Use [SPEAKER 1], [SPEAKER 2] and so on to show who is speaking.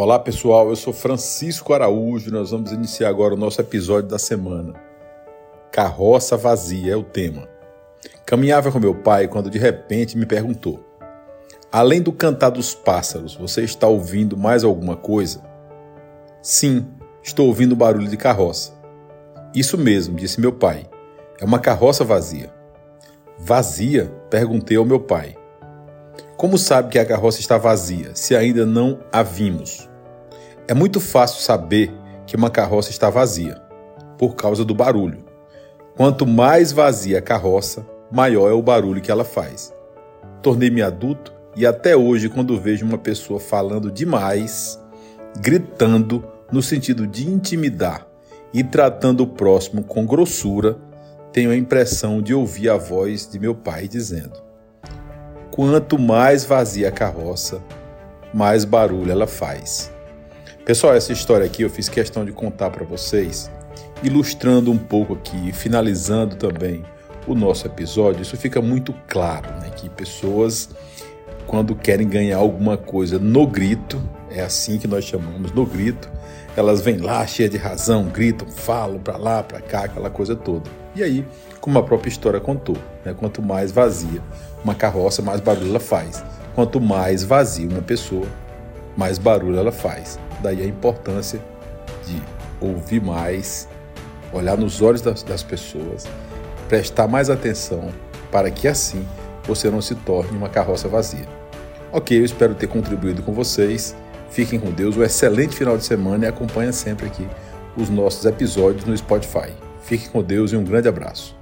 [SPEAKER 1] Olá pessoal, eu sou Francisco Araújo nós vamos iniciar agora o nosso episódio da semana. Carroça vazia é o tema. Caminhava com meu pai quando de repente me perguntou: Além do cantar dos pássaros, você está ouvindo mais alguma coisa? Sim, estou ouvindo barulho de carroça. Isso mesmo, disse meu pai. É uma carroça vazia. Vazia? Perguntei ao meu pai. Como sabe que a carroça está vazia, se ainda não a vimos? É muito fácil saber que uma carroça está vazia, por causa do barulho. Quanto mais vazia a carroça, maior é o barulho que ela faz. Tornei-me adulto e até hoje, quando vejo uma pessoa falando demais, gritando no sentido de intimidar e tratando o próximo com grossura, tenho a impressão de ouvir a voz de meu pai dizendo: quanto mais vazia a carroça, mais barulho ela faz. Pessoal, essa história aqui eu fiz questão de contar para vocês, ilustrando um pouco aqui, finalizando também o nosso episódio. Isso fica muito claro, né, que pessoas quando querem ganhar alguma coisa no grito, é assim que nós chamamos, no grito, elas vêm lá cheias de razão, gritam, falam para lá, para cá, aquela coisa toda. E aí, como a própria história contou, né? quanto mais vazia uma carroça, mais barulho ela faz. Quanto mais vazia uma pessoa, mais barulho ela faz. Daí a importância de ouvir mais, olhar nos olhos das, das pessoas, prestar mais atenção para que assim você não se torne uma carroça vazia. Ok, eu espero ter contribuído com vocês. Fiquem com Deus, um excelente final de semana e acompanhem sempre aqui os nossos episódios no Spotify. Fiquem com Deus e um grande abraço.